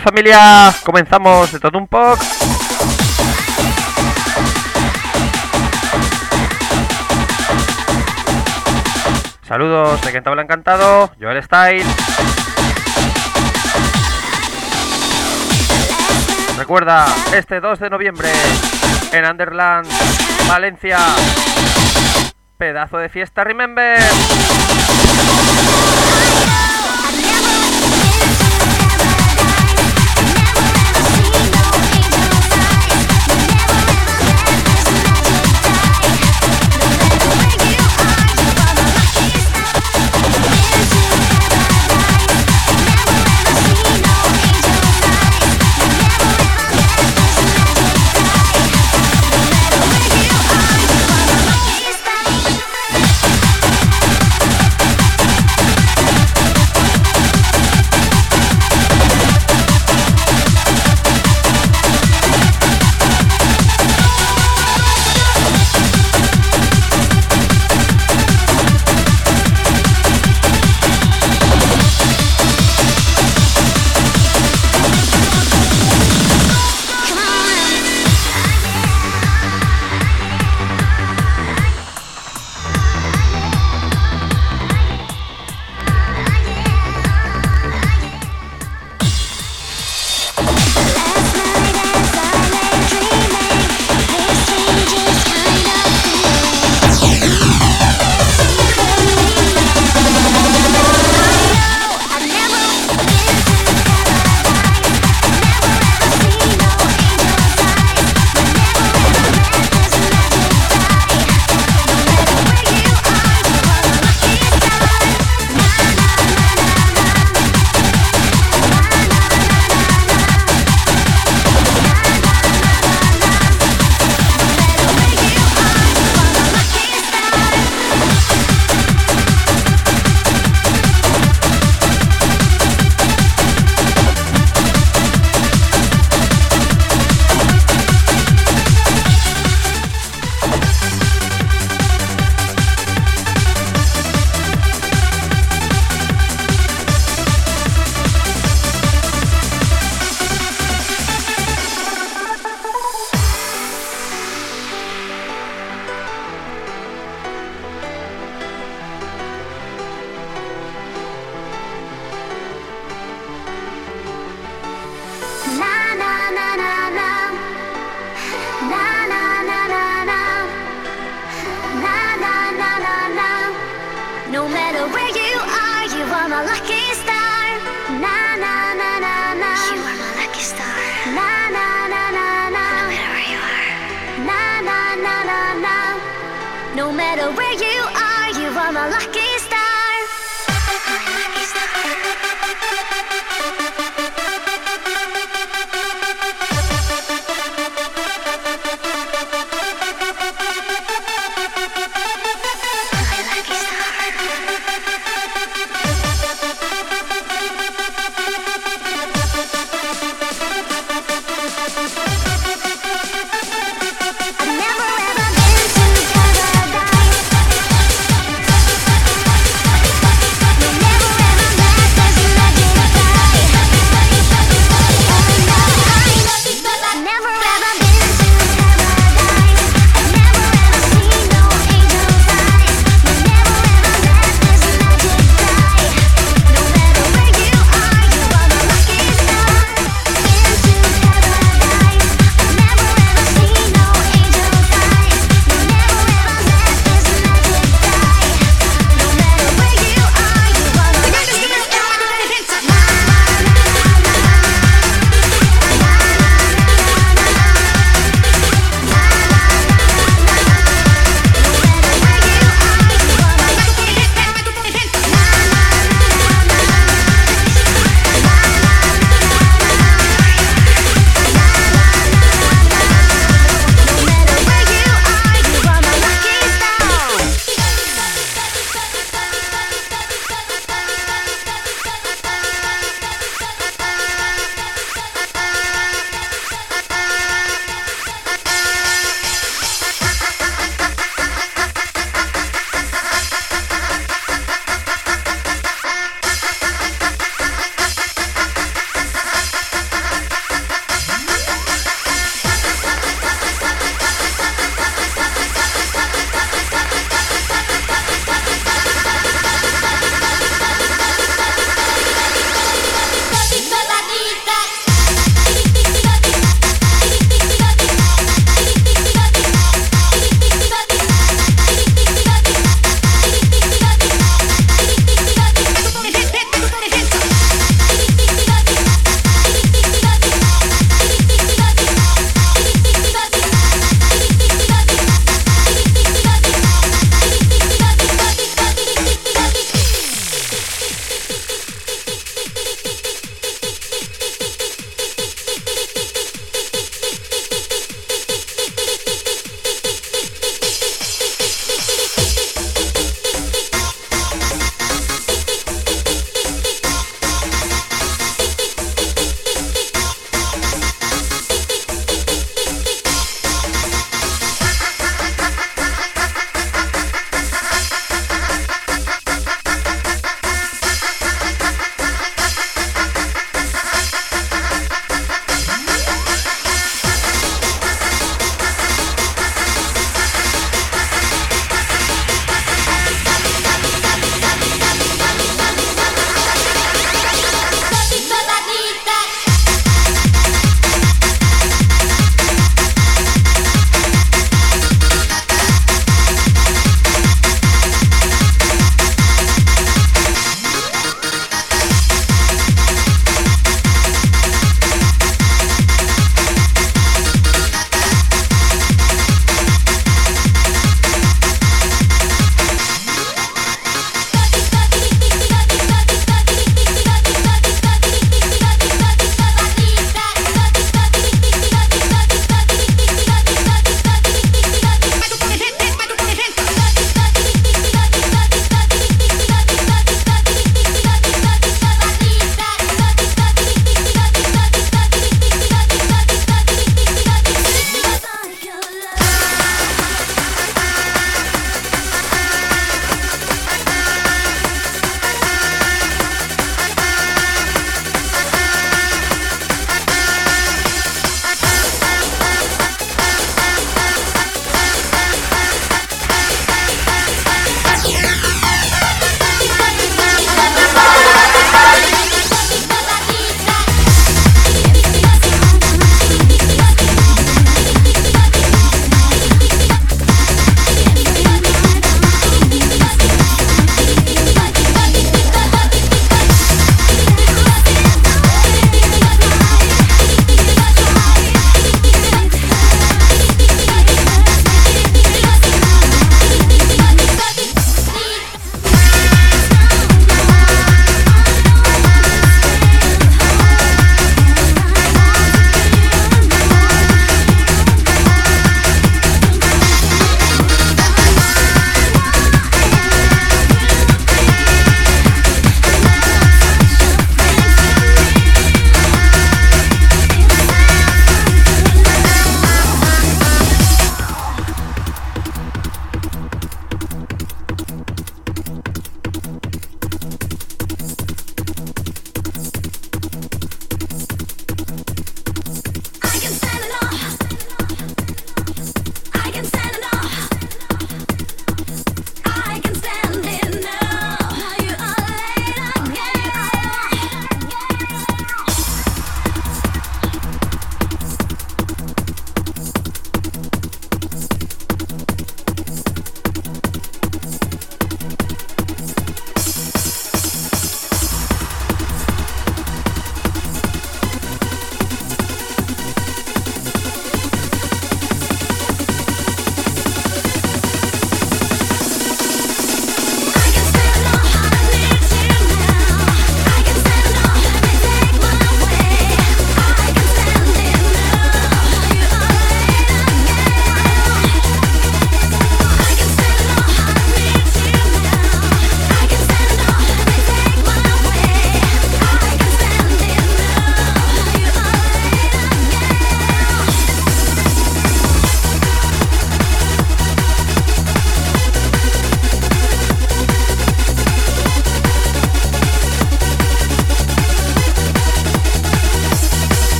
Familia, comenzamos de todo un poco. Saludos de quien te habla encantado, Joel Style. Recuerda, este 2 de noviembre en Underland, Valencia. Pedazo de fiesta, remember.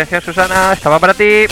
Atención, Susana, estaba para ti.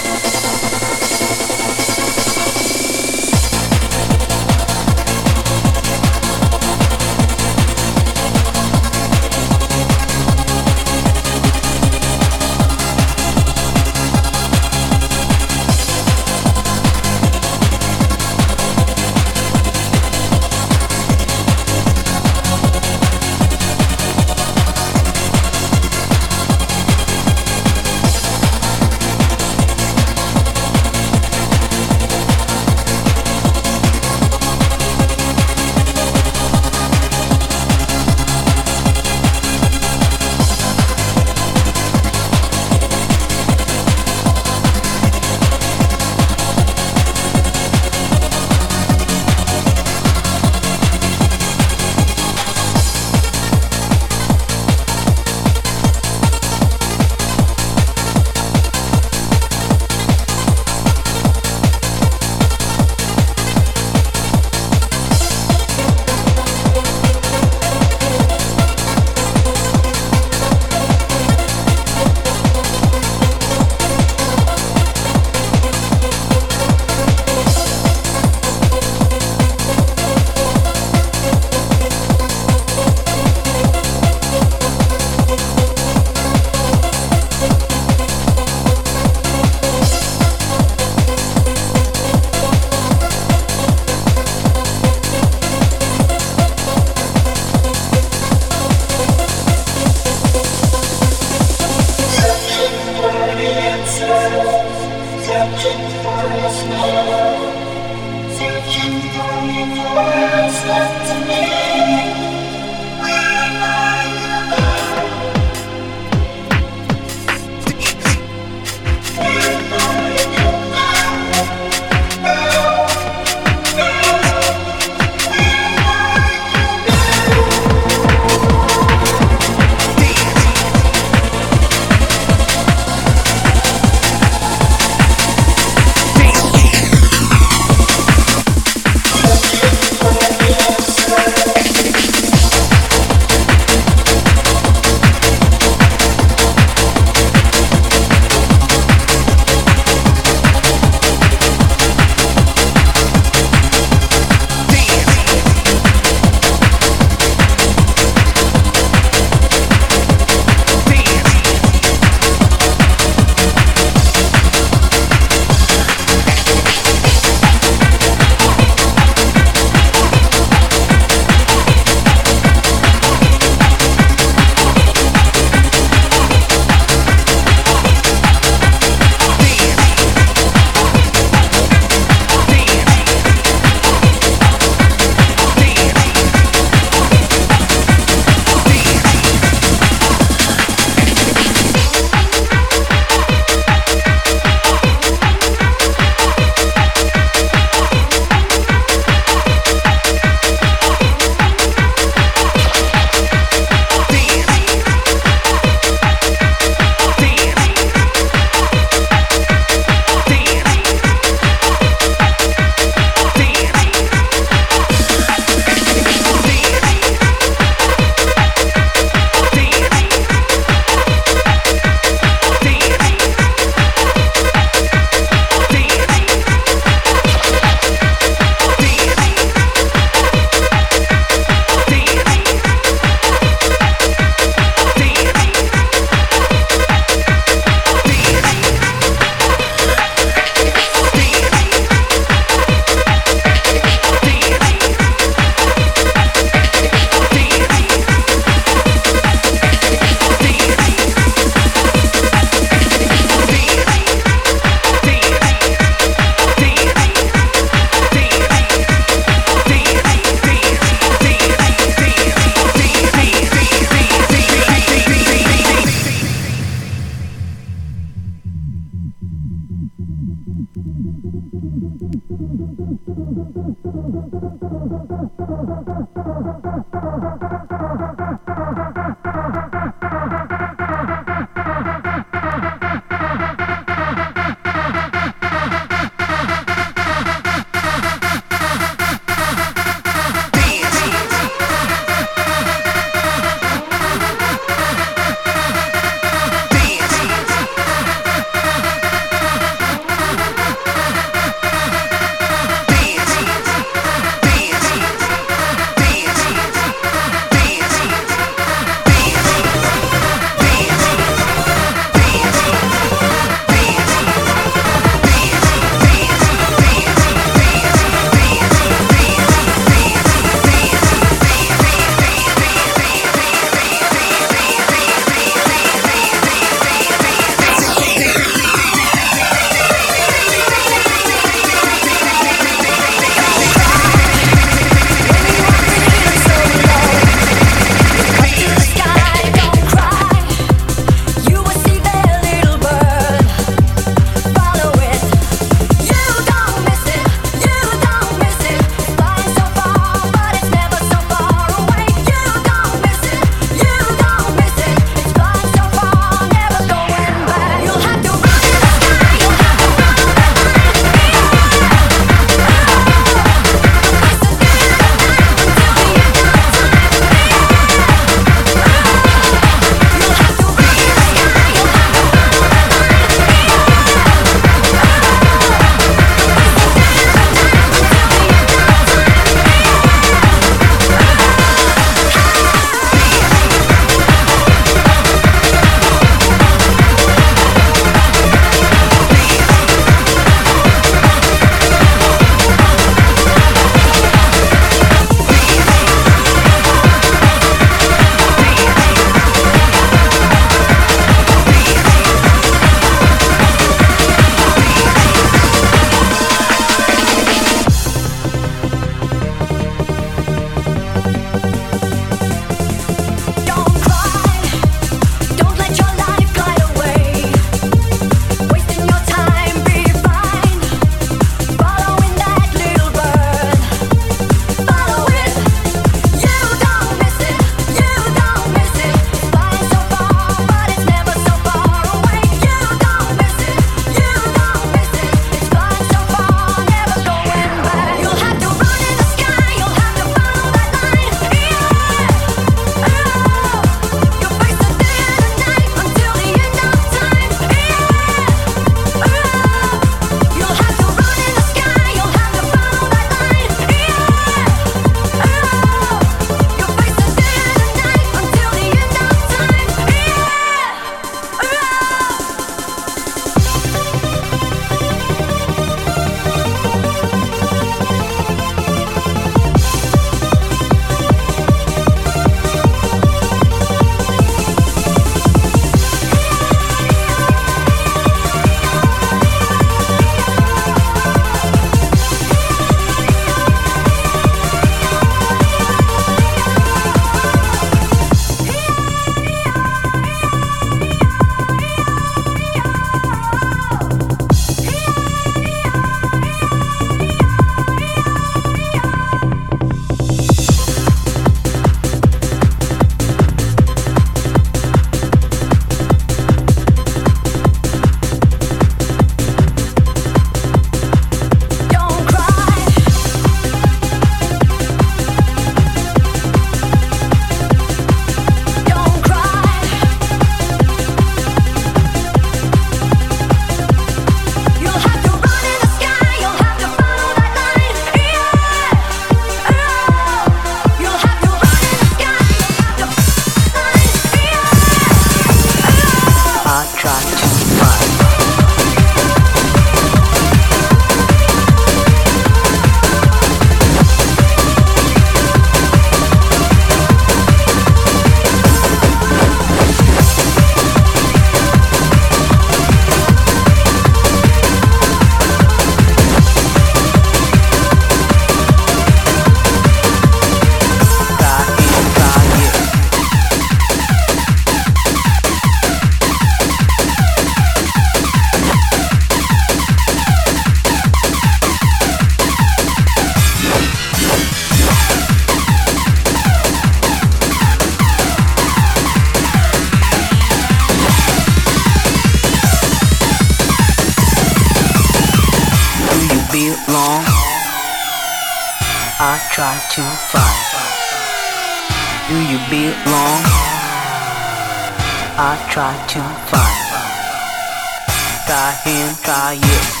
car, yeah.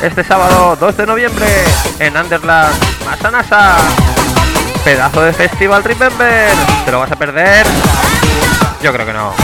este sábado 2 de noviembre en Underland, Masanasa. Pedazo de festival Remember. ¿Te lo vas a perder? Yo creo que no.